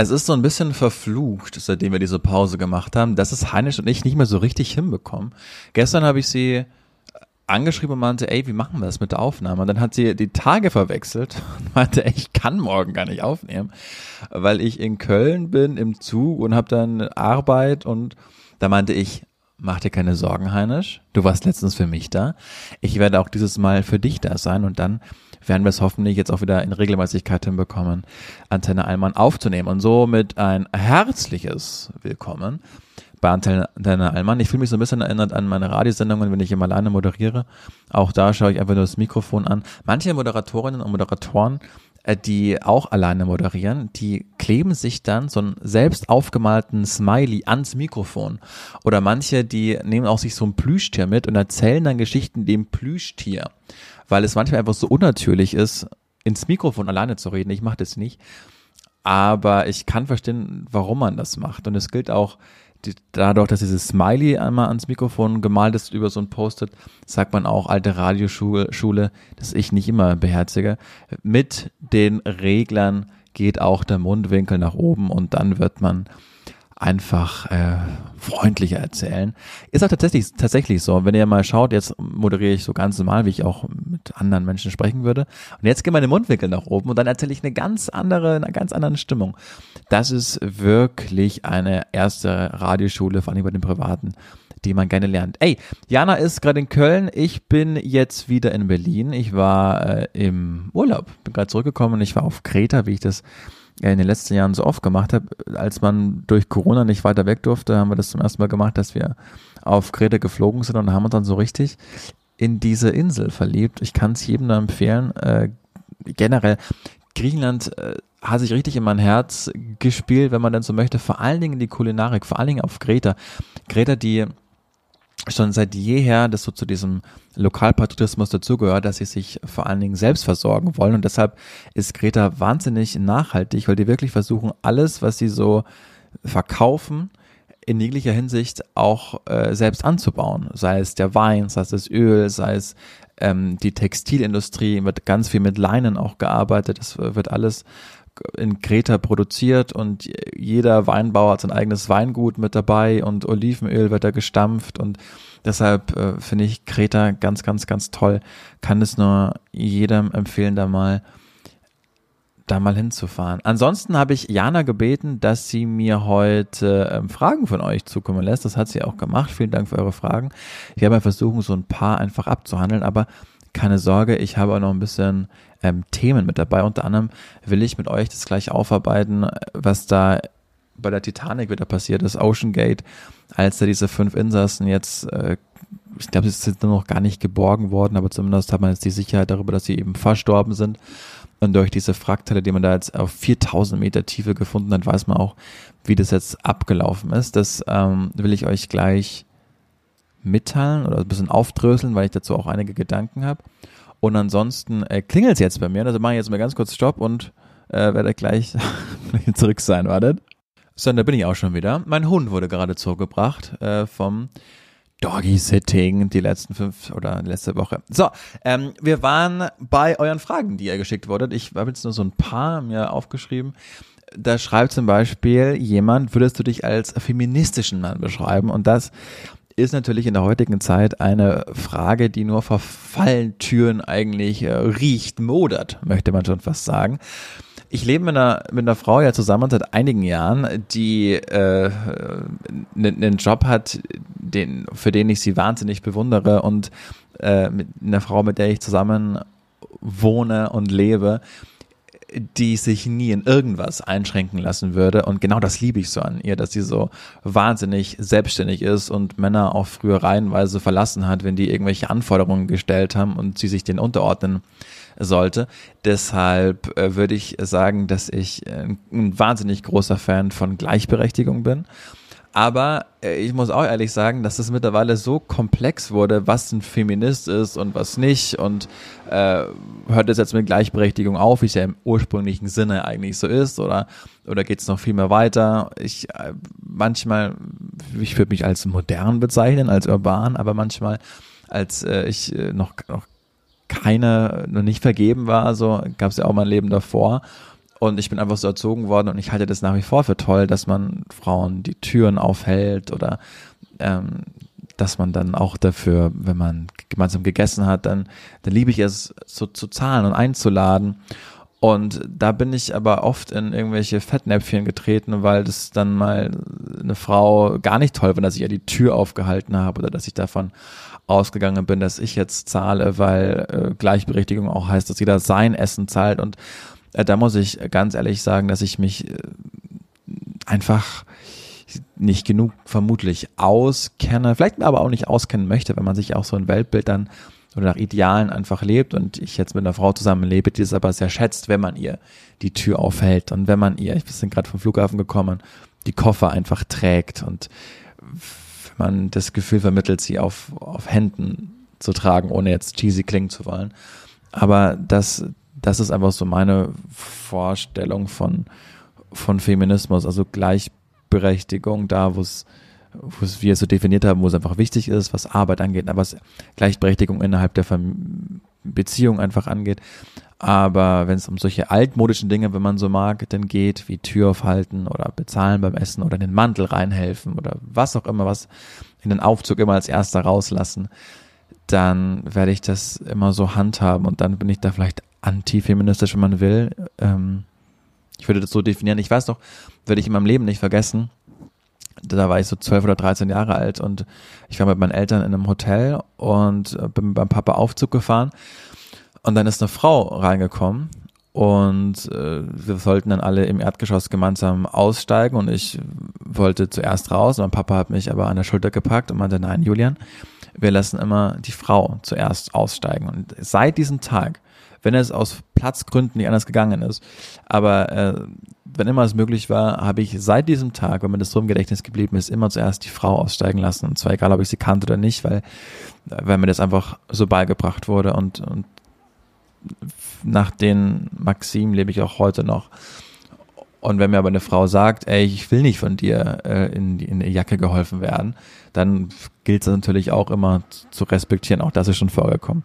Es ist so ein bisschen verflucht, seitdem wir diese Pause gemacht haben, dass es Heinisch und ich nicht mehr so richtig hinbekommen. Gestern habe ich sie angeschrieben und meinte, ey, wie machen wir das mit der Aufnahme? Und dann hat sie die Tage verwechselt und meinte, ey, ich kann morgen gar nicht aufnehmen, weil ich in Köln bin im Zug und habe dann Arbeit und da meinte ich, mach dir keine Sorgen, Heinisch, du warst letztens für mich da. Ich werde auch dieses Mal für dich da sein und dann werden wir es hoffentlich jetzt auch wieder in Regelmäßigkeit hinbekommen, Antenne Allmann aufzunehmen. Und somit ein herzliches Willkommen bei Antenne Allmann. Ich fühle mich so ein bisschen erinnert an meine Radiosendungen, wenn ich immer alleine moderiere. Auch da schaue ich einfach nur das Mikrofon an. Manche Moderatorinnen und Moderatoren äh, die auch alleine moderieren, die kleben sich dann so einen selbst aufgemalten Smiley ans Mikrofon. Oder manche, die nehmen auch sich so ein Plüschtier mit und erzählen dann Geschichten dem Plüschtier weil es manchmal einfach so unnatürlich ist, ins Mikrofon alleine zu reden. Ich mache das nicht. Aber ich kann verstehen, warum man das macht. Und es gilt auch die, dadurch, dass dieses Smiley einmal ans Mikrofon gemalt ist über so ein Post-it, sagt man auch alte Radioschule, Schule, das ich nicht immer beherzige. Mit den Reglern geht auch der Mundwinkel nach oben und dann wird man einfach äh, freundlicher erzählen. Ist auch tatsächlich, tatsächlich so. Wenn ihr mal schaut, jetzt moderiere ich so ganz normal, wie ich auch mit anderen Menschen sprechen würde. Und jetzt gehen meine Mundwinkel nach oben und dann erzähle ich eine ganz andere, eine ganz andere Stimmung. Das ist wirklich eine erste Radioschule, vor allem bei den Privaten, die man gerne lernt. Ey, Jana ist gerade in Köln. Ich bin jetzt wieder in Berlin. Ich war äh, im Urlaub, bin gerade zurückgekommen. Ich war auf Kreta, wie ich das in den letzten Jahren so oft gemacht habe. Als man durch Corona nicht weiter weg durfte, haben wir das zum ersten Mal gemacht, dass wir auf Kreta geflogen sind und haben uns dann so richtig in diese Insel verliebt. Ich kann es jedem nur empfehlen. Äh, generell, Griechenland äh, hat sich richtig in mein Herz gespielt, wenn man denn so möchte. Vor allen Dingen die Kulinarik, vor allen Dingen auf Kreta. Kreta, die schon seit jeher das so zu diesem Lokalpatriotismus dazugehört, dass sie sich vor allen Dingen selbst versorgen wollen. Und deshalb ist Greta wahnsinnig nachhaltig, weil die wirklich versuchen, alles, was sie so verkaufen, in jeglicher Hinsicht auch äh, selbst anzubauen. Sei es der Wein, sei es das Öl, sei es ähm, die Textilindustrie, wird ganz viel mit Leinen auch gearbeitet. Das wird alles in Kreta produziert und jeder Weinbauer hat sein eigenes Weingut mit dabei und Olivenöl wird da gestampft und deshalb äh, finde ich Kreta ganz, ganz, ganz toll. Kann es nur jedem empfehlen, da mal da mal hinzufahren. Ansonsten habe ich Jana gebeten, dass sie mir heute ähm, Fragen von euch zukommen lässt. Das hat sie auch gemacht. Vielen Dank für eure Fragen. Ich werde mal versuchen, so ein paar einfach abzuhandeln, aber keine Sorge, ich habe auch noch ein bisschen ähm, Themen mit dabei. Unter anderem will ich mit euch das gleich aufarbeiten, was da bei der Titanic wieder passiert ist, Ocean Gate, als da diese fünf Insassen jetzt, äh, ich glaube, sie sind noch gar nicht geborgen worden, aber zumindest hat man jetzt die Sicherheit darüber, dass sie eben verstorben sind. Und durch diese Frackteile, die man da jetzt auf 4000 Meter Tiefe gefunden hat, weiß man auch, wie das jetzt abgelaufen ist. Das ähm, will ich euch gleich mitteilen oder ein bisschen aufdröseln, weil ich dazu auch einige Gedanken habe. Und ansonsten äh, klingelt es jetzt bei mir. Also mache ich jetzt mal ganz kurz Stopp und äh, werde gleich zurück sein. Wartet. So, da bin ich auch schon wieder. Mein Hund wurde gerade zurückgebracht äh, vom Doggy-Sitting die letzten fünf oder letzte Woche. So, ähm, wir waren bei euren Fragen, die ihr geschickt wurdet. Ich habe jetzt nur so ein paar mir aufgeschrieben. Da schreibt zum Beispiel jemand, würdest du dich als feministischen Mann beschreiben? Und das ist natürlich in der heutigen Zeit eine Frage, die nur vor Fallentüren eigentlich äh, riecht, modert, möchte man schon fast sagen. Ich lebe mit einer, mit einer Frau ja zusammen seit einigen Jahren, die äh, einen Job hat, den, für den ich sie wahnsinnig bewundere und äh, mit einer Frau, mit der ich zusammen wohne und lebe, die sich nie in irgendwas einschränken lassen würde. Und genau das liebe ich so an ihr, dass sie so wahnsinnig selbstständig ist und Männer auch früher reihenweise verlassen hat, wenn die irgendwelche Anforderungen gestellt haben und sie sich den unterordnen sollte. Deshalb äh, würde ich sagen, dass ich ein, ein wahnsinnig großer Fan von Gleichberechtigung bin aber äh, ich muss auch ehrlich sagen, dass es mittlerweile so komplex wurde, was ein Feminist ist und was nicht. Und äh, hört es jetzt mit Gleichberechtigung auf, wie es ja im ursprünglichen Sinne eigentlich so ist, oder, oder geht es noch viel mehr weiter? Ich äh, manchmal, ich würde mich als modern bezeichnen, als urban, aber manchmal, als äh, ich äh, noch, noch keine, noch nicht vergeben war, so gab es ja auch mein Leben davor Und ich bin einfach so erzogen worden und ich halte das nach wie vor für toll, dass man Frauen die Türen aufhält oder ähm, dass man dann auch dafür, wenn man gemeinsam gegessen hat, dann, dann liebe ich es, so zu zahlen und einzuladen. Und da bin ich aber oft in irgendwelche Fettnäpfchen getreten, weil das dann mal eine Frau gar nicht toll war, dass ich ihr die Tür aufgehalten habe oder dass ich davon ausgegangen bin, dass ich jetzt zahle, weil äh, Gleichberechtigung auch heißt, dass jeder sein Essen zahlt. Und da muss ich ganz ehrlich sagen, dass ich mich äh, einfach nicht genug vermutlich auskenne, vielleicht aber auch nicht auskennen möchte, wenn man sich auch so ein Weltbild dann oder nach Idealen einfach lebt und ich jetzt mit einer Frau zusammen lebe, die es aber sehr schätzt, wenn man ihr die Tür aufhält und wenn man ihr, ich bin gerade vom Flughafen gekommen, die Koffer einfach trägt und man das Gefühl vermittelt, sie auf, auf Händen zu tragen, ohne jetzt cheesy klingen zu wollen. Aber das, das ist einfach so meine Vorstellung von, von Feminismus, also Gleichberechtigung da, wo es wo es wir so definiert haben, wo es einfach wichtig ist, was Arbeit angeht, was Gleichberechtigung innerhalb der Fam Beziehung einfach angeht. Aber wenn es um solche altmodischen Dinge, wenn man so mag, dann geht, wie Tür aufhalten oder bezahlen beim Essen oder den Mantel reinhelfen oder was auch immer, was in den Aufzug immer als erster rauslassen, dann werde ich das immer so handhaben und dann bin ich da vielleicht antifeministisch, wenn man will. Ähm, ich würde das so definieren. Ich weiß noch, werde ich in meinem Leben nicht vergessen, da war ich so zwölf oder dreizehn Jahre alt und ich war mit meinen Eltern in einem Hotel und äh, bin beim Papa Aufzug gefahren und dann ist eine Frau reingekommen und äh, wir sollten dann alle im Erdgeschoss gemeinsam aussteigen und ich wollte zuerst raus mein Papa hat mich aber an der Schulter gepackt und meinte, nein, Julian, wir lassen immer die Frau zuerst aussteigen und seit diesem Tag wenn es aus Platzgründen nicht anders gegangen ist. Aber äh, wenn immer es möglich war, habe ich seit diesem Tag, wenn mir das so im Gedächtnis geblieben ist, immer zuerst die Frau aussteigen lassen. Und zwar egal, ob ich sie kannte oder nicht, weil, weil mir das einfach so beigebracht wurde. Und, und nach den Maximen lebe ich auch heute noch. Und wenn mir aber eine Frau sagt, ey, ich will nicht von dir äh, in, in die Jacke geholfen werden, dann gilt es natürlich auch immer zu respektieren. Auch das ist schon vorgekommen.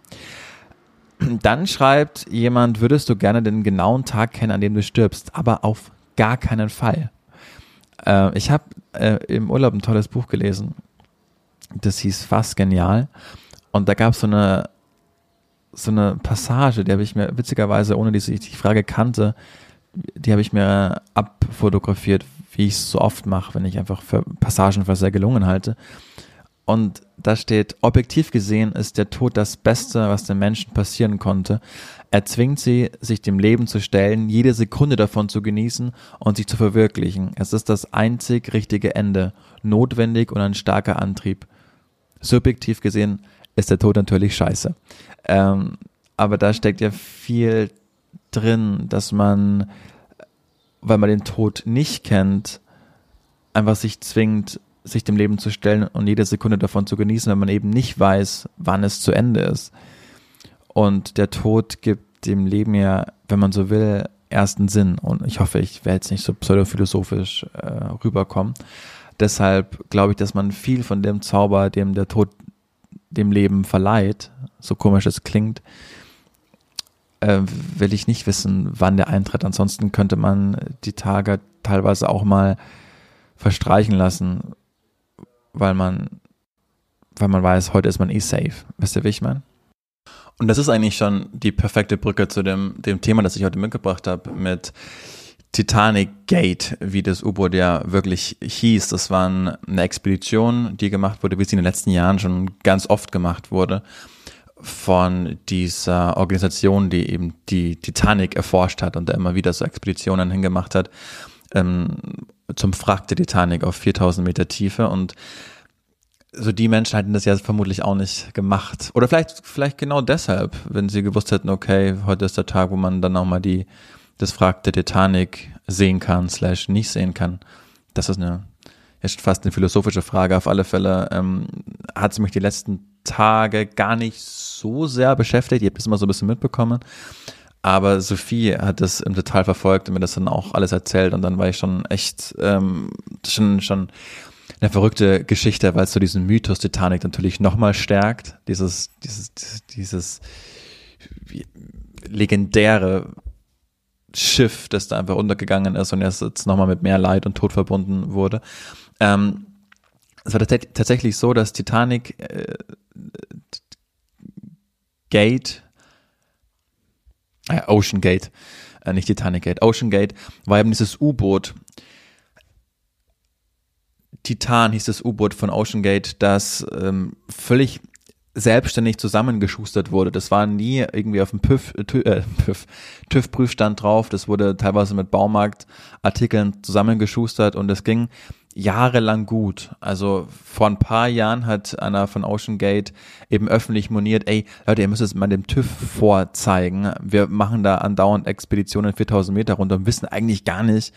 Dann schreibt jemand, würdest du gerne den genauen Tag kennen, an dem du stirbst, aber auf gar keinen Fall. Äh, ich habe äh, im Urlaub ein tolles Buch gelesen, das hieß Fast Genial. Und da gab es so eine, so eine Passage, die habe ich mir witzigerweise, ohne dass ich die Frage kannte, die habe ich mir abfotografiert, wie ich es so oft mache, wenn ich einfach für Passagen für sehr gelungen halte. Und da steht, objektiv gesehen ist der Tod das Beste, was den Menschen passieren konnte. Er zwingt sie, sich dem Leben zu stellen, jede Sekunde davon zu genießen und sich zu verwirklichen. Es ist das einzig richtige Ende, notwendig und ein starker Antrieb. Subjektiv gesehen ist der Tod natürlich scheiße. Ähm, aber da steckt ja viel drin, dass man, weil man den Tod nicht kennt, einfach sich zwingt, sich dem Leben zu stellen und jede Sekunde davon zu genießen, wenn man eben nicht weiß, wann es zu Ende ist. Und der Tod gibt dem Leben ja, wenn man so will, ersten Sinn. Und ich hoffe, ich werde jetzt nicht so pseudophilosophisch äh, rüberkommen. Deshalb glaube ich, dass man viel von dem Zauber, dem der Tod dem Leben verleiht, so komisch es klingt, äh, will ich nicht wissen, wann der eintritt. Ansonsten könnte man die Tage teilweise auch mal verstreichen lassen, weil man, weil man weiß, heute ist man eh safe. Wisst ihr, wie ich meine? Und das ist eigentlich schon die perfekte Brücke zu dem, dem Thema, das ich heute mitgebracht habe, mit Titanic Gate, wie das U-Boot ja wirklich hieß. Das war eine Expedition, die gemacht wurde, wie sie in den letzten Jahren schon ganz oft gemacht wurde, von dieser Organisation, die eben die Titanic erforscht hat und da immer wieder so Expeditionen hingemacht hat ähm, zum Frack der Titanic auf 4000 Meter Tiefe und so die Menschen hätten das ja vermutlich auch nicht gemacht. Oder vielleicht, vielleicht genau deshalb, wenn sie gewusst hätten, okay, heute ist der Tag, wo man dann auch mal die, das Frack der Titanic sehen kann, slash nicht sehen kann. Das ist eine, ist fast eine philosophische Frage. Auf alle Fälle ähm, hat sie mich die letzten Tage gar nicht so sehr beschäftigt. Ihr habt das immer so ein bisschen mitbekommen. Aber Sophie hat das im Detail verfolgt und mir das dann auch alles erzählt und dann war ich schon echt ähm, schon schon eine verrückte Geschichte, weil es so diesen Mythos Titanic natürlich nochmal stärkt. Dieses dieses dieses legendäre Schiff, das da einfach untergegangen ist und jetzt nochmal mit mehr Leid und Tod verbunden wurde. Ähm, es war tatsächlich so, dass Titanic äh, Gate, äh, Ocean Gate, äh, nicht Titanic Gate, Ocean Gate, war eben dieses U-Boot. Titan hieß das U-Boot von Ocean Gate, das ähm, völlig selbstständig zusammengeschustert wurde. Das war nie irgendwie auf dem PÜV, äh, PÜV, TÜV-Prüfstand drauf. Das wurde teilweise mit Baumarktartikeln zusammengeschustert und es ging jahrelang gut. Also vor ein paar Jahren hat einer von Ocean Gate eben öffentlich moniert, ey, Leute, ihr müsst es mal dem TÜV vorzeigen. Wir machen da andauernd Expeditionen 4000 Meter runter und wissen eigentlich gar nicht,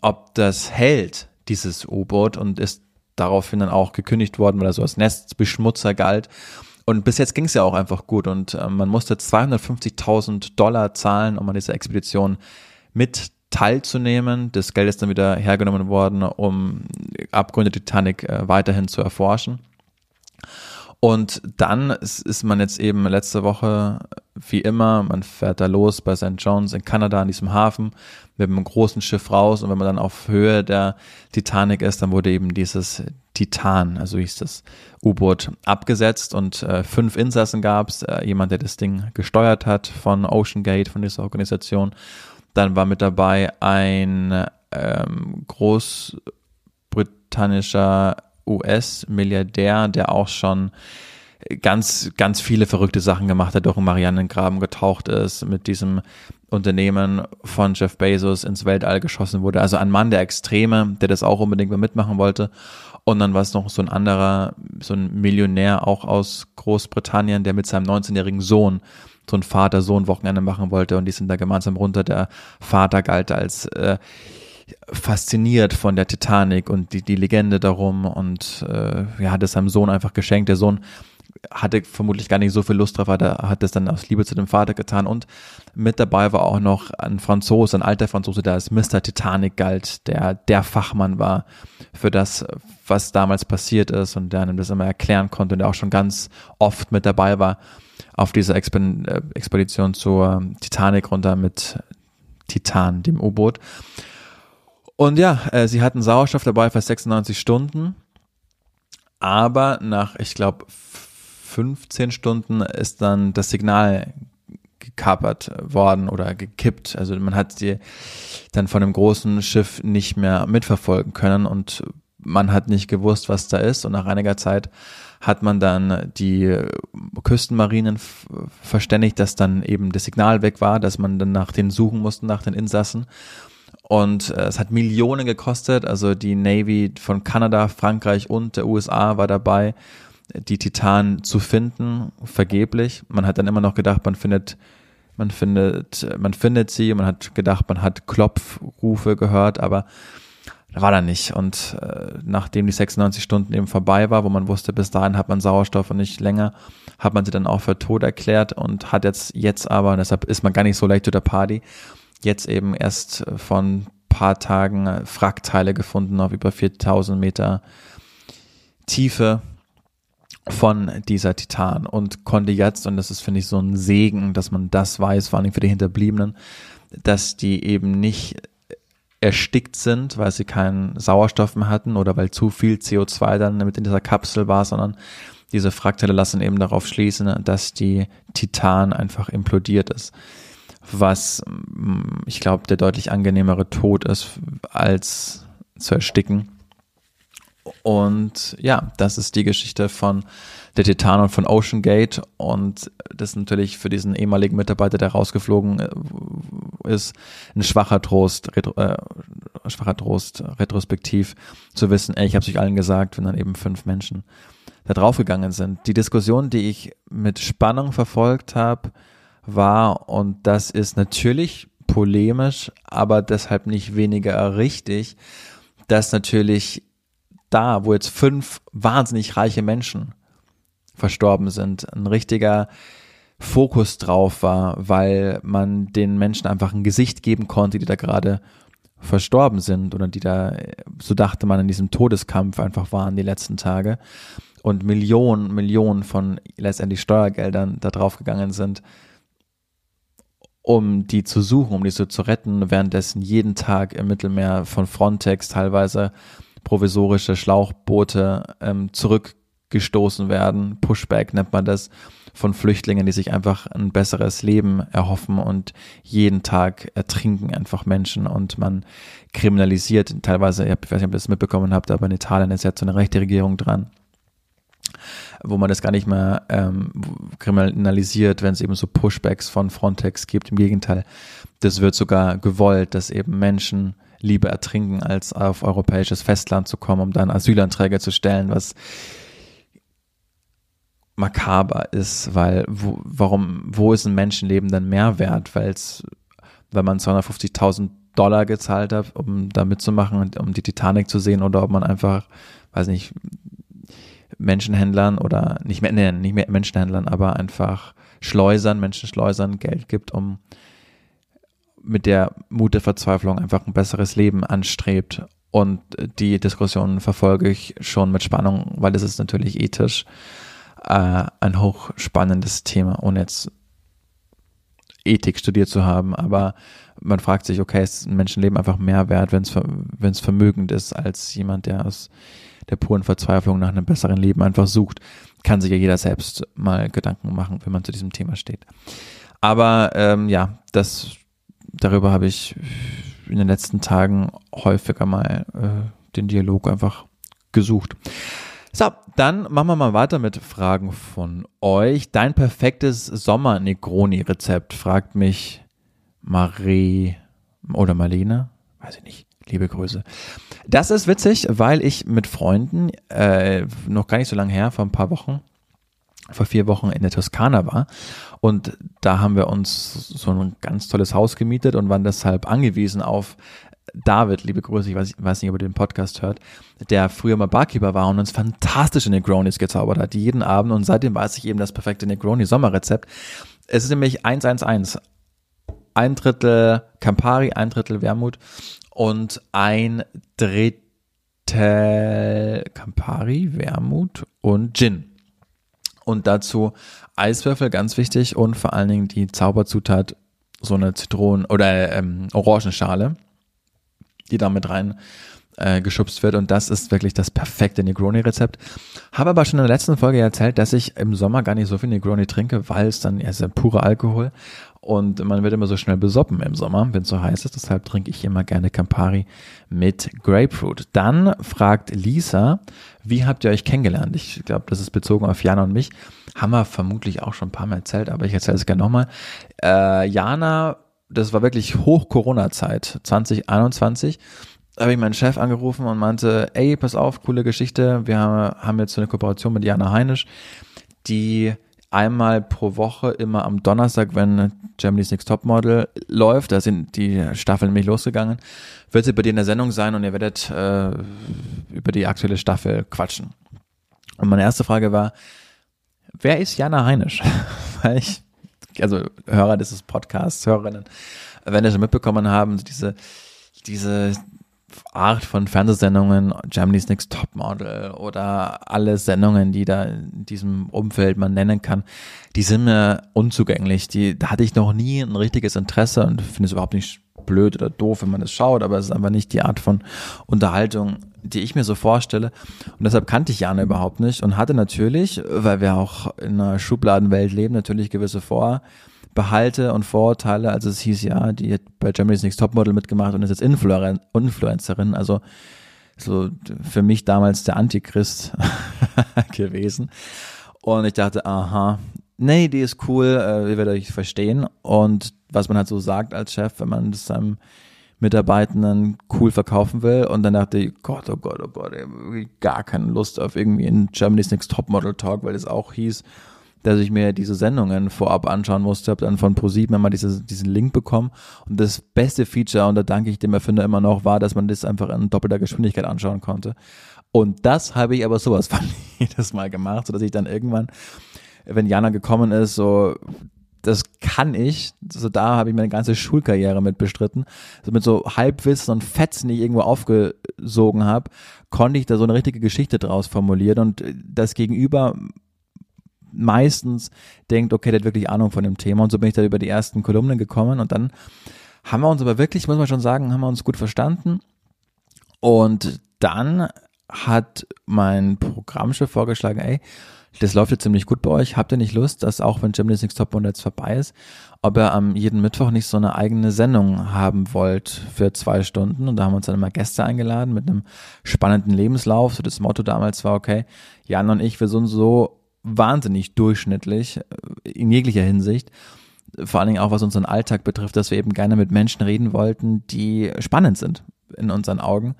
ob das hält, dieses U-Boot und ist daraufhin dann auch gekündigt worden, weil er so als Nestbeschmutzer galt. Und bis jetzt ging es ja auch einfach gut und äh, man musste 250.000 Dollar zahlen, um an dieser Expedition mit teilzunehmen. Das Geld ist dann wieder hergenommen worden, um Abgründe Titanic äh, weiterhin zu erforschen. Und dann ist, ist man jetzt eben letzte Woche, wie immer, man fährt da los bei St. John's in Kanada an diesem Hafen mit einem großen Schiff raus und wenn man dann auf Höhe der Titanic ist, dann wurde eben dieses Titan, also hieß das U-Boot, abgesetzt und äh, fünf Insassen gab es, äh, jemand, der das Ding gesteuert hat von Ocean Gate, von dieser Organisation. Dann war mit dabei ein ähm, großbritannischer US-Milliardär, der auch schon ganz, ganz viele verrückte Sachen gemacht hat, durch den Marianengraben getaucht ist, mit diesem Unternehmen von Jeff Bezos ins Weltall geschossen wurde. Also ein Mann der Extreme, der das auch unbedingt mal mitmachen wollte. Und dann war es noch so ein anderer, so ein Millionär auch aus Großbritannien, der mit seinem 19-jährigen Sohn so ein Vater-Sohn-Wochenende machen wollte und die sind da gemeinsam runter. Der Vater galt als äh, fasziniert von der Titanic und die, die Legende darum und äh, ja, hat es seinem Sohn einfach geschenkt. Der Sohn hatte vermutlich gar nicht so viel Lust drauf, hat hat es dann aus Liebe zu dem Vater getan und mit dabei war auch noch ein Franzose, ein alter Franzose, der als Mr. Titanic galt, der der Fachmann war für das, was damals passiert ist und der einem das immer erklären konnte und der auch schon ganz oft mit dabei war auf dieser äh, Expedition zur Titanic runter mit Titan, dem U-Boot. Und ja, äh, sie hatten Sauerstoff dabei für 96 Stunden, aber nach, ich glaube, 15 Stunden ist dann das Signal gekapert worden oder gekippt. Also man hat sie dann von einem großen Schiff nicht mehr mitverfolgen können und man hat nicht gewusst, was da ist. Und nach einiger Zeit hat man dann die Küstenmarinen verständigt, dass dann eben das Signal weg war, dass man dann nach denen suchen musste, nach den Insassen. Und äh, es hat Millionen gekostet. Also die Navy von Kanada, Frankreich und der USA war dabei die Titanen zu finden, vergeblich. Man hat dann immer noch gedacht, man findet, man findet, man findet sie, man hat gedacht, man hat Klopfrufe gehört, aber war da nicht. Und äh, nachdem die 96 Stunden eben vorbei war, wo man wusste, bis dahin hat man Sauerstoff und nicht länger, hat man sie dann auch für tot erklärt und hat jetzt, jetzt aber, und deshalb ist man gar nicht so leicht zu der Party, jetzt eben erst von paar Tagen Wrackteile gefunden auf über 4000 Meter Tiefe von dieser Titan und konnte jetzt, und das ist, finde ich, so ein Segen, dass man das weiß, vor allem für die Hinterbliebenen, dass die eben nicht erstickt sind, weil sie keinen Sauerstoff mehr hatten oder weil zu viel CO2 dann mit in dieser Kapsel war, sondern diese Fragteile lassen eben darauf schließen, dass die Titan einfach implodiert ist. Was mm, ich glaube, der deutlich angenehmere Tod ist, als zu ersticken. Und ja, das ist die Geschichte von der Titan und von Ocean Gate. Und das ist natürlich für diesen ehemaligen Mitarbeiter, der rausgeflogen äh, ist, ein schwacher Trost, retro, äh, schwacher Trost, retrospektiv zu wissen, ey, ich habe es euch allen gesagt, wenn dann eben fünf Menschen da draufgegangen sind. Die Diskussion, die ich mit Spannung verfolgt habe, war, und das ist natürlich polemisch, aber deshalb nicht weniger richtig, dass natürlich da, wo jetzt fünf wahnsinnig reiche Menschen verstorben sind, ein richtiger Fokus drauf war, weil man den Menschen einfach ein Gesicht geben konnte, die da gerade verstorben sind oder die da, so dachte man, in diesem Todeskampf einfach waren die letzten Tage. Und Millionen, Millionen von letztendlich Steuergeldern da drauf gegangen sind, um die zu suchen, um die so zu retten, währenddessen jeden Tag im Mittelmeer von Frontex teilweise provisorische Schlauchboote ähm, zurückgestoßen werden. Pushback nennt man das von Flüchtlingen, die sich einfach ein besseres Leben erhoffen und jeden Tag ertrinken einfach Menschen und man kriminalisiert teilweise, ich weiß nicht, ob ihr das mitbekommen habt, aber in Italien ist jetzt so eine rechte Regierung dran wo man das gar nicht mehr ähm, kriminalisiert, wenn es eben so Pushbacks von Frontex gibt. Im Gegenteil, das wird sogar gewollt, dass eben Menschen lieber ertrinken, als auf europäisches Festland zu kommen, um dann Asylanträge zu stellen, was makaber ist, weil wo, warum, wo ist ein Menschenleben dann mehr wert? Weil es, wenn man 250.000 Dollar gezahlt hat, um da mitzumachen um die Titanic zu sehen, oder ob man einfach, weiß nicht, Menschenhändlern oder nicht mehr, nee, nicht mehr Menschenhändlern, aber einfach Schleusern, Menschenschleusern Geld gibt, um mit der Mut der Verzweiflung einfach ein besseres Leben anstrebt. Und die Diskussion verfolge ich schon mit Spannung, weil das ist natürlich ethisch äh, ein hochspannendes Thema, ohne jetzt Ethik studiert zu haben, aber man fragt sich, okay, ist ein Menschenleben einfach mehr wert, wenn es vermögend ist, als jemand, der aus der puren Verzweiflung nach einem besseren Leben einfach sucht, kann sich ja jeder selbst mal Gedanken machen, wenn man zu diesem Thema steht. Aber ähm, ja, das darüber habe ich in den letzten Tagen häufiger mal äh, den Dialog einfach gesucht. So, dann machen wir mal weiter mit Fragen von euch. Dein perfektes Sommer-Negroni-Rezept, fragt mich Marie oder Marlene, weiß ich nicht. Liebe Grüße. Das ist witzig, weil ich mit Freunden äh, noch gar nicht so lange her, vor ein paar Wochen, vor vier Wochen in der Toskana war. Und da haben wir uns so ein ganz tolles Haus gemietet und waren deshalb angewiesen auf David, liebe Grüße, ich weiß, weiß nicht, ob ihr den Podcast hört, der früher mal Barkeeper war und uns fantastische Negronis gezaubert hat, jeden Abend. Und seitdem weiß ich eben das perfekte Negroni-Sommerrezept. Es ist nämlich 111. Ein Drittel Campari, ein Drittel Wermut und ein Drittel Campari, Wermut und Gin. Und dazu Eiswürfel, ganz wichtig, und vor allen Dingen die Zauberzutat, so eine Zitronen- oder ähm, Orangenschale, die da mit rein äh, geschubst wird. Und das ist wirklich das perfekte Negroni-Rezept. Habe aber schon in der letzten Folge erzählt, dass ich im Sommer gar nicht so viel Negroni trinke, weil es dann, ja, ist ja pure Alkohol. Und man wird immer so schnell besoppen im Sommer, wenn es so heiß ist. Deshalb trinke ich immer gerne Campari mit Grapefruit. Dann fragt Lisa, wie habt ihr euch kennengelernt? Ich glaube, das ist bezogen auf Jana und mich. Haben wir vermutlich auch schon ein paar Mal erzählt, aber ich erzähle es gerne nochmal. Äh, Jana, das war wirklich Hoch-Corona-Zeit, 2021 habe ich meinen Chef angerufen und meinte, ey, pass auf, coole Geschichte. Wir haben jetzt so eine Kooperation mit Jana Heinisch, die einmal pro Woche, immer am Donnerstag, wenn Germany's Next Topmodel läuft, da sind die Staffeln nämlich losgegangen, wird sie bei dir in der Sendung sein und ihr werdet äh, über die aktuelle Staffel quatschen. Und meine erste Frage war, wer ist Jana Heinisch? Weil ich, also Hörer dieses Podcasts, Hörerinnen, wenn ihr schon mitbekommen haben, diese, diese Art von Fernsehsendungen, Germany's Next Topmodel oder alle Sendungen, die da in diesem Umfeld man nennen kann, die sind mir unzugänglich. Die, da hatte ich noch nie ein richtiges Interesse und finde es überhaupt nicht blöd oder doof, wenn man das schaut, aber es ist einfach nicht die Art von Unterhaltung, die ich mir so vorstelle. Und deshalb kannte ich Jana überhaupt nicht und hatte natürlich, weil wir auch in einer Schubladenwelt leben, natürlich gewisse Vor- Behalte und Vorurteile. Also es hieß ja, die hat bei Germany's Next Topmodel mitgemacht und ist jetzt Influ Influencerin. Also so für mich damals der Antichrist gewesen. Und ich dachte, aha, nee, die ist cool, äh, ihr werdet euch verstehen. Und was man halt so sagt als Chef, wenn man das seinem Mitarbeitenden cool verkaufen will. Und dann dachte ich, Gott, oh Gott, oh Gott, ich gar keine Lust auf irgendwie einen Germany's Next Topmodel Talk, weil es auch hieß, dass ich mir diese Sendungen vorab anschauen musste, habe dann von ProSieben immer diese, diesen Link bekommen und das beste Feature, und da danke ich dem Erfinder immer noch, war, dass man das einfach in doppelter Geschwindigkeit anschauen konnte. Und das habe ich aber sowas von jedes Mal gemacht, sodass ich dann irgendwann, wenn Jana gekommen ist, so das kann ich. So da habe ich meine ganze Schulkarriere mit bestritten. So mit so Halbwissen und Fetzen, die ich irgendwo aufgesogen habe, konnte ich da so eine richtige Geschichte draus formulieren und das Gegenüber meistens denkt, okay, der hat wirklich Ahnung von dem Thema. Und so bin ich da über die ersten Kolumnen gekommen. Und dann haben wir uns aber wirklich, muss man schon sagen, haben wir uns gut verstanden. Und dann hat mein Programmchef vorgeschlagen, ey, das läuft jetzt ziemlich gut bei euch. Habt ihr nicht Lust, dass auch wenn Germany's Next Top 100 jetzt vorbei ist, ob ihr am jeden Mittwoch nicht so eine eigene Sendung haben wollt für zwei Stunden? Und da haben wir uns dann immer Gäste eingeladen mit einem spannenden Lebenslauf. So das Motto damals war, okay, Jan und ich, wir sind so wahnsinnig durchschnittlich äh, in jeglicher Hinsicht. Vor allen Dingen auch was unseren Alltag betrifft, dass wir eben gerne mit Menschen reden wollten, die spannend sind in unseren Augen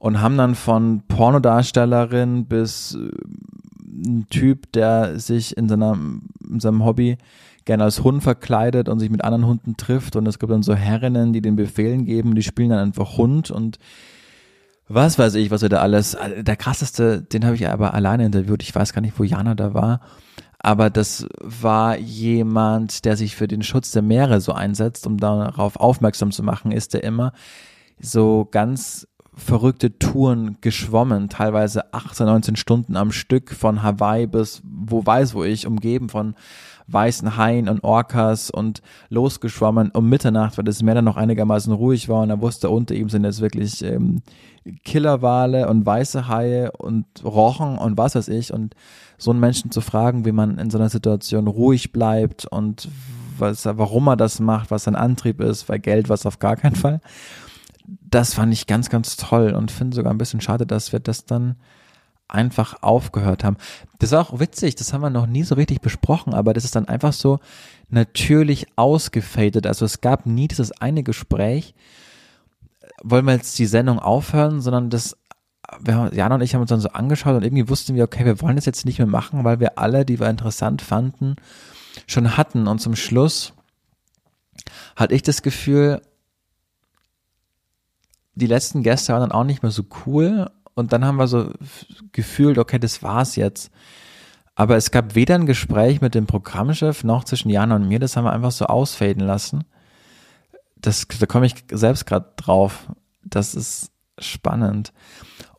und haben dann von Pornodarstellerin bis äh, ein Typ, der sich in, seiner, in seinem Hobby gerne als Hund verkleidet und sich mit anderen Hunden trifft und es gibt dann so Herrinnen, die den Befehlen geben, die spielen dann einfach Hund und was weiß ich, was wir da alles, der krasseste, den habe ich aber alleine interviewt, ich weiß gar nicht, wo Jana da war, aber das war jemand, der sich für den Schutz der Meere so einsetzt, um darauf aufmerksam zu machen, ist der immer so ganz verrückte Touren geschwommen, teilweise 18, 19 Stunden am Stück von Hawaii bis wo weiß wo ich, umgeben von weißen Haien und Orcas und losgeschwommen um Mitternacht, weil das Meer dann noch einigermaßen ruhig war und er wusste, unter ihm sind jetzt wirklich ähm, Killerwale und weiße Haie und Rochen und was weiß ich. Und so einen Menschen zu fragen, wie man in so einer Situation ruhig bleibt und was, warum er das macht, was sein Antrieb ist, weil Geld was auf gar keinen Fall das fand ich ganz, ganz toll und finde sogar ein bisschen schade, dass wir das dann einfach aufgehört haben. Das war auch witzig, das haben wir noch nie so richtig besprochen, aber das ist dann einfach so natürlich ausgefadet. Also es gab nie dieses eine Gespräch, wollen wir jetzt die Sendung aufhören, sondern das, wir, Jan und ich haben uns dann so angeschaut und irgendwie wussten wir, okay, wir wollen das jetzt nicht mehr machen, weil wir alle, die wir interessant fanden, schon hatten. Und zum Schluss hatte ich das Gefühl, die letzten Gäste waren dann auch nicht mehr so cool und dann haben wir so gefühlt, okay, das war's jetzt. Aber es gab weder ein Gespräch mit dem Programmchef noch zwischen Jana und mir, das haben wir einfach so ausfaden lassen. Das, da komme ich selbst gerade drauf. Das ist spannend.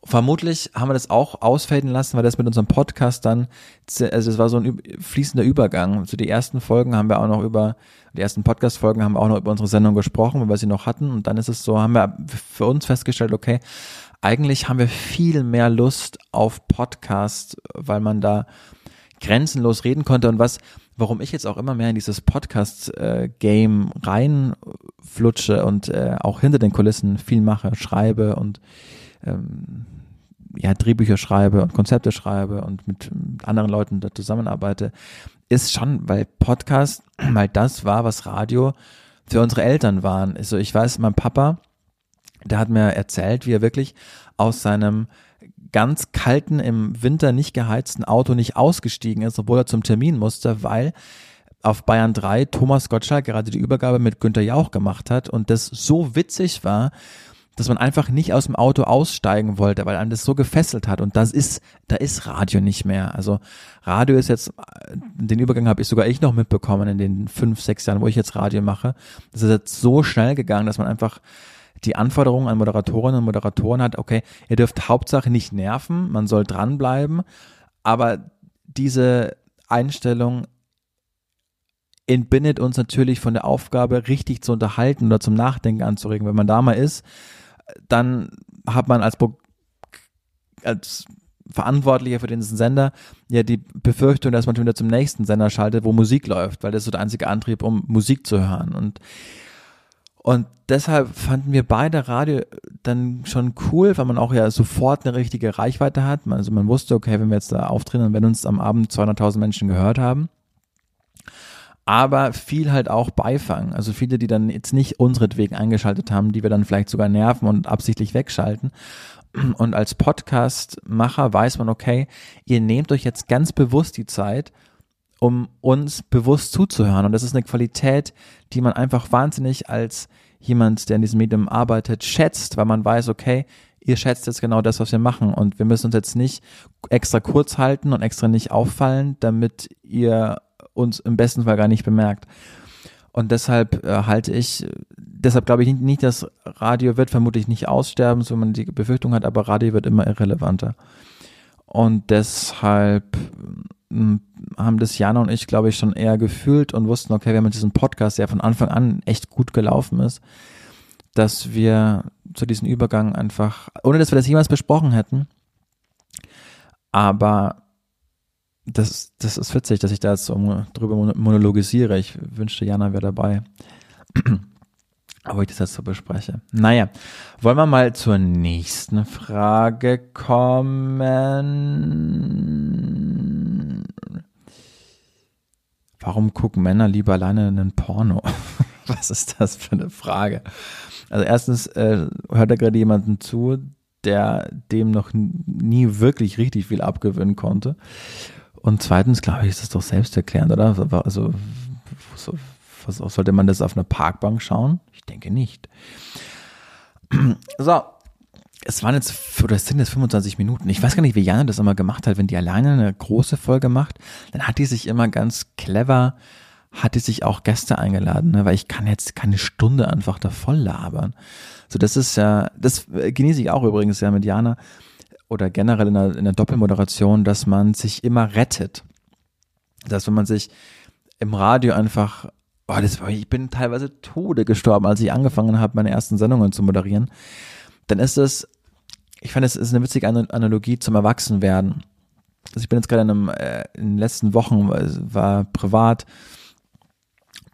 Vermutlich haben wir das auch ausfaden lassen, weil das mit unserem Podcast dann, also es war so ein fließender Übergang. Zu also die ersten Folgen haben wir auch noch über, die ersten Podcast-Folgen haben wir auch noch über unsere Sendung gesprochen, weil wir sie noch hatten. Und dann ist es so, haben wir für uns festgestellt, okay, eigentlich haben wir viel mehr Lust auf Podcast, weil man da grenzenlos reden konnte. Und was, warum ich jetzt auch immer mehr in dieses Podcast-Game reinflutsche und äh, auch hinter den Kulissen viel mache, schreibe und ähm, ja, Drehbücher schreibe und Konzepte schreibe und mit anderen Leuten da zusammenarbeite, ist schon, weil Podcast mal das war, was Radio für unsere Eltern waren. Also ich weiß, mein Papa, der hat mir erzählt, wie er wirklich aus seinem ganz kalten, im Winter nicht geheizten Auto nicht ausgestiegen ist, obwohl er zum Termin musste, weil auf Bayern 3 Thomas Gottschalk gerade die Übergabe mit Günter Jauch gemacht hat und das so witzig war dass man einfach nicht aus dem Auto aussteigen wollte, weil einem das so gefesselt hat. Und das ist, da ist Radio nicht mehr. Also Radio ist jetzt, den Übergang habe ich sogar ich noch mitbekommen in den fünf, sechs Jahren, wo ich jetzt Radio mache. Das ist jetzt so schnell gegangen, dass man einfach die Anforderungen an Moderatorinnen und Moderatoren hat, okay, ihr dürft Hauptsache nicht nerven, man soll dranbleiben, aber diese Einstellung entbindet uns natürlich von der Aufgabe, richtig zu unterhalten oder zum Nachdenken anzuregen. Wenn man da mal ist, dann hat man als, als Verantwortlicher für den Sender ja die Befürchtung, dass man schon wieder zum nächsten Sender schaltet, wo Musik läuft, weil das ist so der einzige Antrieb, um Musik zu hören. Und, und deshalb fanden wir beide Radio dann schon cool, weil man auch ja sofort eine richtige Reichweite hat. Also man wusste, okay, wenn wir jetzt da auftreten und wenn uns am Abend 200.000 Menschen gehört haben, aber viel halt auch Beifang. Also viele, die dann jetzt nicht unseretwegen eingeschaltet haben, die wir dann vielleicht sogar nerven und absichtlich wegschalten. Und als Podcast-Macher weiß man, okay, ihr nehmt euch jetzt ganz bewusst die Zeit, um uns bewusst zuzuhören. Und das ist eine Qualität, die man einfach wahnsinnig als jemand, der in diesem Medium arbeitet, schätzt, weil man weiß, okay, ihr schätzt jetzt genau das, was wir machen. Und wir müssen uns jetzt nicht extra kurz halten und extra nicht auffallen, damit ihr uns im besten Fall gar nicht bemerkt. Und deshalb äh, halte ich, deshalb glaube ich nicht, nicht, dass Radio wird vermutlich nicht aussterben, so man die Befürchtung hat, aber Radio wird immer irrelevanter. Und deshalb haben das Jana und ich, glaube ich, schon eher gefühlt und wussten, okay, wir haben mit diesem Podcast, der von Anfang an echt gut gelaufen ist, dass wir zu diesem Übergang einfach, ohne dass wir das jemals besprochen hätten, aber das, das ist witzig, dass ich da jetzt so drüber monologisiere. Ich wünschte, Jana wäre dabei. Aber ich das jetzt so bespreche. Naja, wollen wir mal zur nächsten Frage kommen. Warum gucken Männer lieber alleine einen Porno? Was ist das für eine Frage? Also erstens äh, hört da gerade jemanden zu, der dem noch nie wirklich richtig viel abgewinnen konnte. Und zweitens, glaube ich, ist das doch selbsterklärend, oder? Also, sollte man das auf einer Parkbank schauen? Ich denke nicht. So, es waren jetzt, oder es sind jetzt 25 Minuten. Ich weiß gar nicht, wie Jana das immer gemacht hat. Wenn die alleine eine große Folge macht, dann hat die sich immer ganz clever, hat die sich auch Gäste eingeladen, ne? weil ich kann jetzt keine Stunde einfach da voll labern. So, das ist ja, das genieße ich auch übrigens ja mit Jana oder generell in der, in der Doppelmoderation, dass man sich immer rettet. Dass wenn man sich im Radio einfach oh, das ich bin teilweise Tode gestorben, als ich angefangen habe, meine ersten Sendungen zu moderieren, dann ist es, ich fand, es ist eine witzige Analogie zum Erwachsenwerden. Also ich bin jetzt gerade in, einem, äh, in den letzten Wochen, war privat,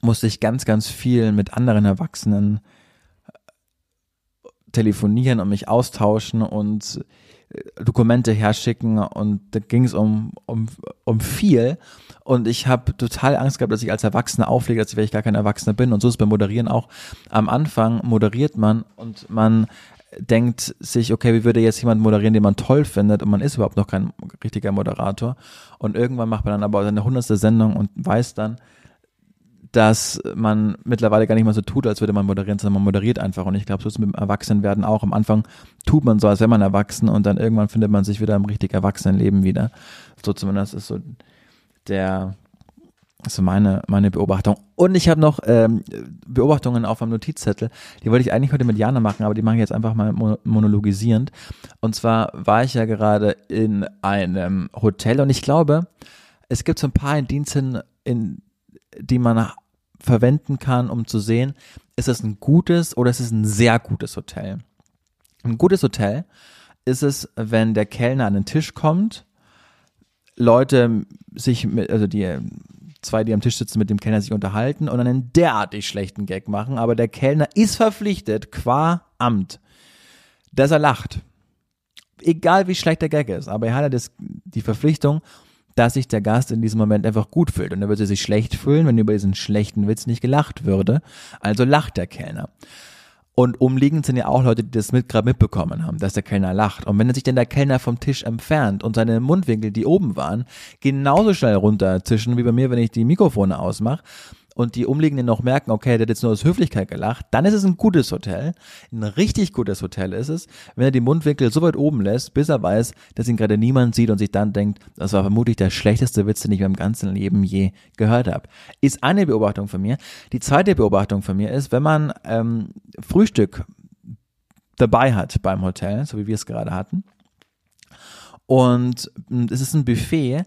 musste ich ganz, ganz viel mit anderen Erwachsenen äh, telefonieren und mich austauschen und Dokumente herschicken und da ging es um, um, um viel und ich habe total Angst gehabt, dass ich als Erwachsener auflege, als wenn ich gar kein Erwachsener bin. Und so ist beim Moderieren auch. Am Anfang moderiert man und man denkt sich, okay, wie würde jetzt jemand moderieren, den man toll findet und man ist überhaupt noch kein richtiger Moderator. Und irgendwann macht man dann aber seine hundertste Sendung und weiß dann, dass man mittlerweile gar nicht mehr so tut, als würde man moderieren, sondern man moderiert einfach. Und ich glaube, so ist es mit dem Erwachsenwerden auch. Am Anfang tut man so, als wäre man erwachsen und dann irgendwann findet man sich wieder im richtig Erwachsenenleben wieder. So zumindest ist so der so meine, meine Beobachtung. Und ich habe noch ähm, Beobachtungen auf meinem Notizzettel. Die wollte ich eigentlich heute mit Jana machen, aber die mache ich jetzt einfach mal monologisierend. Und zwar war ich ja gerade in einem Hotel und ich glaube, es gibt so ein paar Indienzen, in, die man verwenden kann, um zu sehen, ist es ein gutes oder ist es ein sehr gutes Hotel. Ein gutes Hotel ist es, wenn der Kellner an den Tisch kommt Leute sich mit, also die zwei, die am Tisch sitzen, mit dem Kellner sich unterhalten und einen derartig schlechten Gag machen, aber der Kellner ist verpflichtet, qua Amt, dass er lacht. Egal wie schlecht der Gag ist, aber er hat das, die Verpflichtung, dass sich der Gast in diesem Moment einfach gut fühlt. Und er würde sich schlecht fühlen, wenn über diesen schlechten Witz nicht gelacht würde. Also lacht der Kellner. Und umliegend sind ja auch Leute, die das mit, gerade mitbekommen haben, dass der Kellner lacht. Und wenn sich denn der Kellner vom Tisch entfernt und seine Mundwinkel, die oben waren, genauso schnell runterzischen wie bei mir, wenn ich die Mikrofone ausmache, und die Umliegenden noch merken, okay, der hat jetzt nur aus Höflichkeit gelacht, dann ist es ein gutes Hotel. Ein richtig gutes Hotel ist es, wenn er die Mundwinkel so weit oben lässt, bis er weiß, dass ihn gerade niemand sieht und sich dann denkt, das war vermutlich der schlechteste Witz, den ich im ganzen Leben je gehört habe. Ist eine Beobachtung von mir. Die zweite Beobachtung von mir ist, wenn man ähm, Frühstück dabei hat beim Hotel, so wie wir es gerade hatten, und es ist ein Buffet,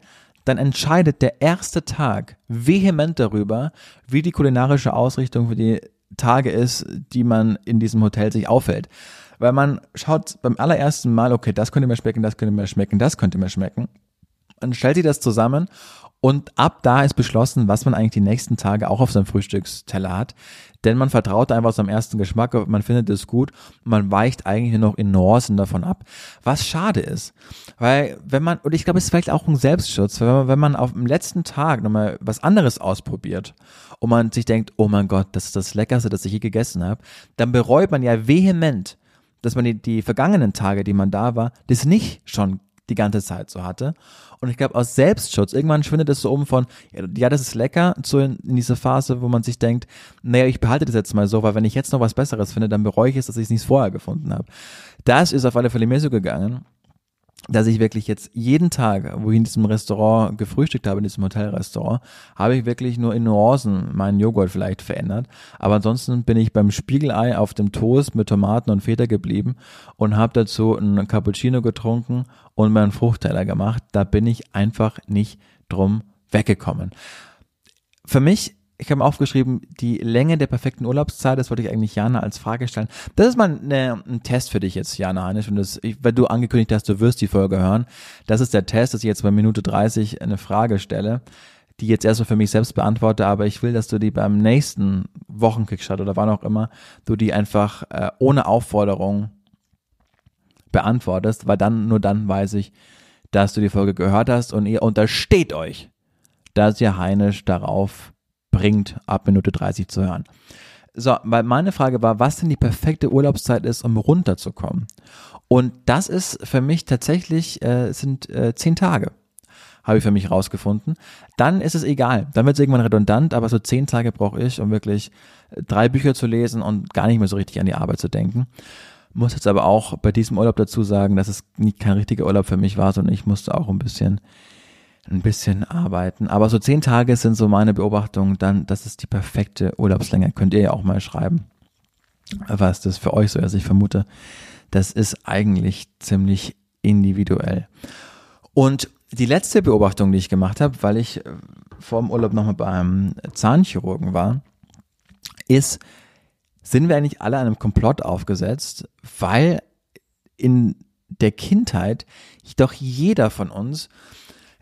dann entscheidet der erste Tag vehement darüber, wie die kulinarische Ausrichtung für die Tage ist, die man in diesem Hotel sich aufhält. Weil man schaut beim allerersten Mal, okay, das könnte mir schmecken, das könnte mir schmecken, das könnte mir schmecken. Man stellt sich das zusammen und ab da ist beschlossen, was man eigentlich die nächsten Tage auch auf seinem Frühstücksteller hat. Denn man vertraut einfach seinem ersten Geschmack, man findet es gut man weicht eigentlich nur noch in Nuancen davon ab. Was schade ist. Weil wenn man, und ich glaube, es ist vielleicht auch ein Selbstschutz, wenn man, wenn man auf dem letzten Tag nochmal was anderes ausprobiert und man sich denkt, oh mein Gott, das ist das Leckerste, das ich je gegessen habe, dann bereut man ja vehement, dass man die, die vergangenen Tage, die man da war, das nicht schon die ganze Zeit so hatte. Und ich glaube, aus Selbstschutz, irgendwann schwindet es so um von, ja, das ist lecker, so in, in diese Phase, wo man sich denkt, naja, ich behalte das jetzt mal so, weil wenn ich jetzt noch was Besseres finde, dann bereue ich es, dass ich es nicht vorher gefunden habe. Das ist auf alle Fälle mir so gegangen. Dass ich wirklich jetzt jeden Tag, wo ich in diesem Restaurant gefrühstückt habe, in diesem Hotelrestaurant, habe ich wirklich nur in Nuancen meinen Joghurt vielleicht verändert. Aber ansonsten bin ich beim Spiegelei auf dem Toast mit Tomaten und Feta geblieben und habe dazu einen Cappuccino getrunken und mir einen Fruchtteller gemacht. Da bin ich einfach nicht drum weggekommen. Für mich ich habe aufgeschrieben, die Länge der perfekten Urlaubszeit, das wollte ich eigentlich Jana als Frage stellen. Das ist mal eine, ein Test für dich jetzt, Jana Heinisch, und das, wenn du angekündigt hast, du wirst die Folge hören. Das ist der Test, dass ich jetzt bei Minute 30 eine Frage stelle, die jetzt erstmal für mich selbst beantworte, aber ich will, dass du die beim nächsten Wochenkickstart oder wann auch immer, du die einfach äh, ohne Aufforderung beantwortest, weil dann, nur dann weiß ich, dass du die Folge gehört hast und ihr untersteht euch, dass ihr Heinisch darauf bringt, ab Minute 30 zu hören. So, weil meine Frage war, was denn die perfekte Urlaubszeit ist, um runterzukommen. Und das ist für mich tatsächlich, äh, sind äh, zehn Tage, habe ich für mich rausgefunden. Dann ist es egal, dann wird es irgendwann redundant, aber so zehn Tage brauche ich, um wirklich äh, drei Bücher zu lesen und gar nicht mehr so richtig an die Arbeit zu denken. Muss jetzt aber auch bei diesem Urlaub dazu sagen, dass es nie kein richtiger Urlaub für mich war, sondern ich musste auch ein bisschen ein bisschen arbeiten. Aber so zehn Tage sind so meine Beobachtungen, dann, das ist die perfekte Urlaubslänge. Könnt ihr ja auch mal schreiben, was das für euch so ist. Ich vermute, das ist eigentlich ziemlich individuell. Und die letzte Beobachtung, die ich gemacht habe, weil ich äh, vor dem Urlaub nochmal beim Zahnchirurgen war, ist, sind wir eigentlich alle einem Komplott aufgesetzt, weil in der Kindheit doch jeder von uns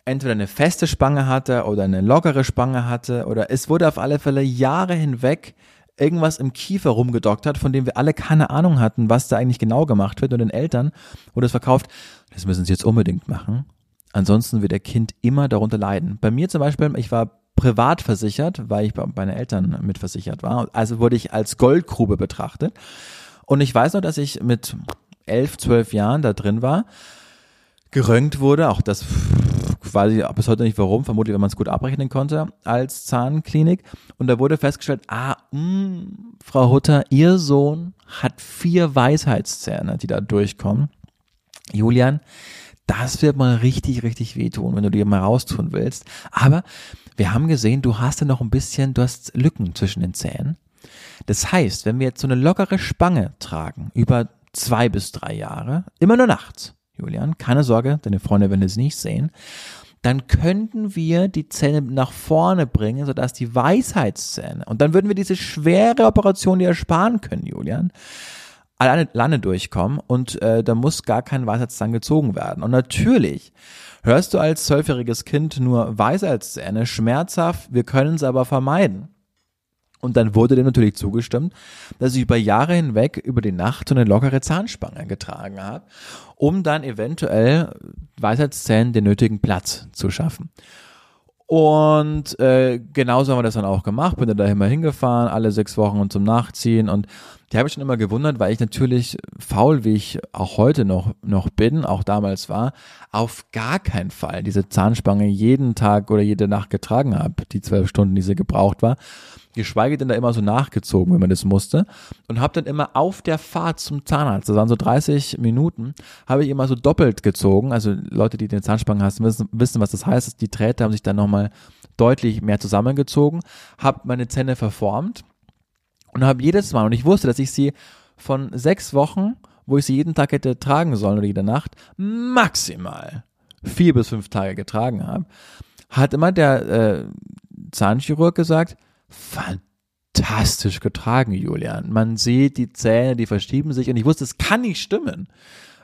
entweder eine feste Spange hatte oder eine lockere Spange hatte oder es wurde auf alle Fälle Jahre hinweg irgendwas im Kiefer rumgedoktert, von dem wir alle keine Ahnung hatten, was da eigentlich genau gemacht wird und den Eltern wurde es verkauft, das müssen sie jetzt unbedingt machen. Ansonsten wird der Kind immer darunter leiden. Bei mir zum Beispiel, ich war privat versichert, weil ich bei meinen Eltern mitversichert war. Also wurde ich als Goldgrube betrachtet. Und ich weiß noch, dass ich mit elf, zwölf Jahren da drin war, gerönt wurde, auch das weiß ich bis heute nicht warum, vermutlich, wenn man es gut abrechnen konnte, als Zahnklinik. Und da wurde festgestellt, ah, mh, mm, Frau Hutter, Ihr Sohn hat vier Weisheitszähne, die da durchkommen. Julian, das wird mal richtig, richtig wehtun, wenn du dir mal raustun willst. Aber wir haben gesehen, du hast ja noch ein bisschen, du hast Lücken zwischen den Zähnen. Das heißt, wenn wir jetzt so eine lockere Spange tragen, über zwei bis drei Jahre, immer nur nachts, Julian, keine Sorge, deine Freunde werden es nicht sehen, dann könnten wir die Zähne nach vorne bringen, sodass die Weisheitszähne, und dann würden wir diese schwere Operation dir ersparen können, Julian, alleine, alleine durchkommen und äh, da muss gar kein Weisheitszahn gezogen werden. Und natürlich hörst du als zwölfjähriges Kind nur Weisheitszähne, schmerzhaft, wir können es aber vermeiden. Und dann wurde dem natürlich zugestimmt, dass ich über Jahre hinweg über die Nacht so eine lockere Zahnspange getragen habe, um dann eventuell Weisheitszähnen den nötigen Platz zu schaffen. Und äh, genauso haben wir das dann auch gemacht. Bin da immer hingefahren, alle sechs Wochen und zum Nachziehen. Und die habe ich schon immer gewundert, weil ich natürlich faul, wie ich auch heute noch, noch bin, auch damals war, auf gar keinen Fall diese Zahnspange jeden Tag oder jede Nacht getragen habe, die zwölf Stunden, die sie gebraucht war geschweige denn da immer so nachgezogen, wenn man das musste. Und habe dann immer auf der Fahrt zum Zahnarzt, das waren so 30 Minuten, habe ich immer so doppelt gezogen. Also Leute, die den Zahnspangen hast, wissen, wissen, was das heißt. Die Drähte haben sich dann nochmal deutlich mehr zusammengezogen, habe meine Zähne verformt und habe jedes Mal, und ich wusste, dass ich sie von sechs Wochen, wo ich sie jeden Tag hätte tragen sollen oder jede Nacht, maximal vier bis fünf Tage getragen habe, hat immer der äh, Zahnchirurg gesagt, fantastisch getragen, Julian. Man sieht die Zähne, die verschieben sich und ich wusste, es kann nicht stimmen,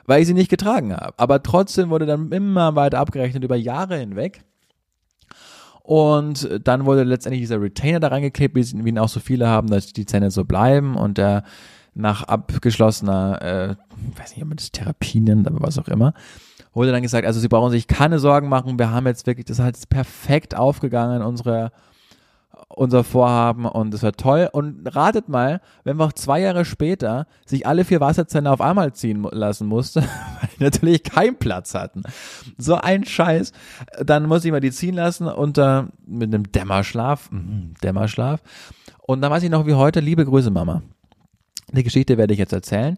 weil ich sie nicht getragen habe. Aber trotzdem wurde dann immer weiter abgerechnet über Jahre hinweg. Und dann wurde letztendlich dieser Retainer da reingeklebt, wie ihn auch so viele haben, dass die Zähne so bleiben und der nach abgeschlossener, äh, weiß nicht, ob man das Therapie nennt, aber was auch immer, wurde dann gesagt, also Sie brauchen sich keine Sorgen machen, wir haben jetzt wirklich, das ist halt perfekt aufgegangen, unsere unser Vorhaben und es war toll. Und ratet mal, wenn wir auch zwei Jahre später sich alle vier Wasserzähne auf einmal ziehen lassen musste, weil die natürlich keinen Platz hatten. So ein Scheiß. Dann muss ich mal die ziehen lassen unter mit einem Dämmerschlaf. Mhm, Dämmerschlaf. Und dann weiß ich noch wie heute, liebe Grüße, Mama. Die Geschichte werde ich jetzt erzählen.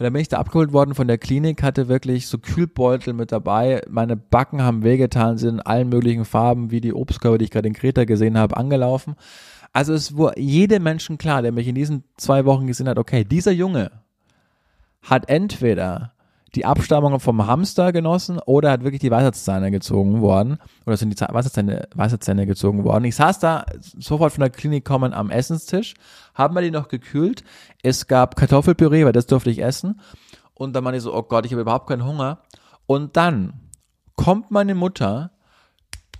Und dann bin ich da abgeholt worden von der Klinik, hatte wirklich so Kühlbeutel mit dabei. Meine Backen haben wehgetan, sind in allen möglichen Farben, wie die Obstkörper, die ich gerade in Kreta gesehen habe, angelaufen. Also es war jedem Menschen klar, der mich in diesen zwei Wochen gesehen hat, okay, dieser Junge hat entweder die Abstammung vom Hamster genossen oder hat wirklich die Weisheitszähne gezogen worden oder sind die Weisheitszähne, Weisheitszähne gezogen worden. Ich saß da sofort von der Klinik kommen am Essenstisch, haben wir die noch gekühlt. Es gab Kartoffelpüree, weil das durfte ich essen. Und dann meinte ich so, oh Gott, ich habe überhaupt keinen Hunger. Und dann kommt meine Mutter,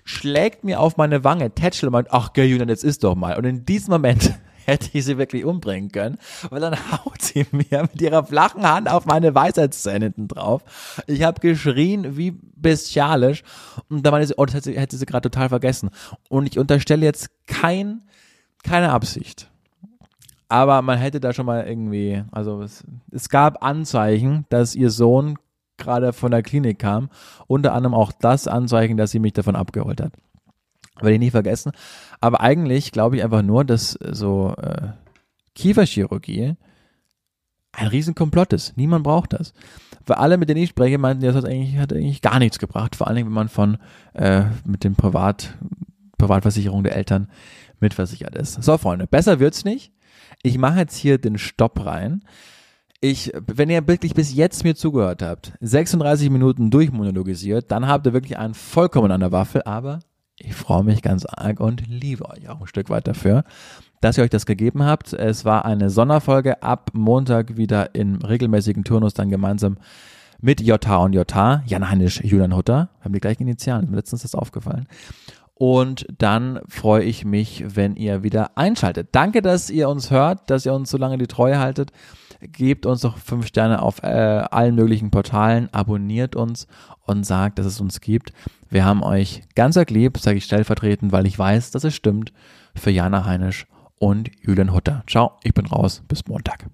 schlägt mir auf meine Wange, tätschelt und meint, ach gell, Julian, jetzt isst doch mal. Und in diesem Moment hätte ich sie wirklich umbringen können, weil dann haut sie mir mit ihrer flachen Hand auf meine Weisheitszähne hinten drauf. Ich habe geschrien wie bestialisch und dann meinte sie, oh, das hätte, hätte sie gerade total vergessen. Und ich unterstelle jetzt kein, keine Absicht. Aber man hätte da schon mal irgendwie, also es, es gab Anzeichen, dass ihr Sohn gerade von der Klinik kam. Unter anderem auch das Anzeichen, dass sie mich davon abgeholt hat. Werde ich nie vergessen. Aber eigentlich glaube ich einfach nur, dass so äh, Kieferchirurgie ein Riesenkomplott ist. Niemand braucht das. Weil alle, mit denen ich spreche, meinten, das hat eigentlich, hat eigentlich gar nichts gebracht. Vor allen Dingen, wenn man von äh, mit dem Privat, Privatversicherung der Eltern mitversichert ist. So, Freunde, besser wird's nicht. Ich mache jetzt hier den Stopp rein. Ich, wenn ihr wirklich bis jetzt mir zugehört habt, 36 Minuten durchmonologisiert, dann habt ihr wirklich einen vollkommen an der Waffel, aber ich freue mich ganz arg und liebe euch auch ein Stück weit dafür, dass ihr euch das gegeben habt. Es war eine Sonderfolge ab Montag wieder im regelmäßigen Turnus dann gemeinsam mit JH und JH, Jan Heinisch, Julian Hutter. Haben die gleichen Initialen, ist letztens das aufgefallen. Und dann freue ich mich, wenn ihr wieder einschaltet. Danke, dass ihr uns hört, dass ihr uns so lange die Treue haltet. Gebt uns doch fünf Sterne auf äh, allen möglichen Portalen, abonniert uns und sagt, dass es uns gibt. Wir haben euch ganz arg lieb, sage ich stellvertretend, weil ich weiß, dass es stimmt, für Jana Heinisch und Julian Hutter. Ciao, ich bin raus, bis Montag.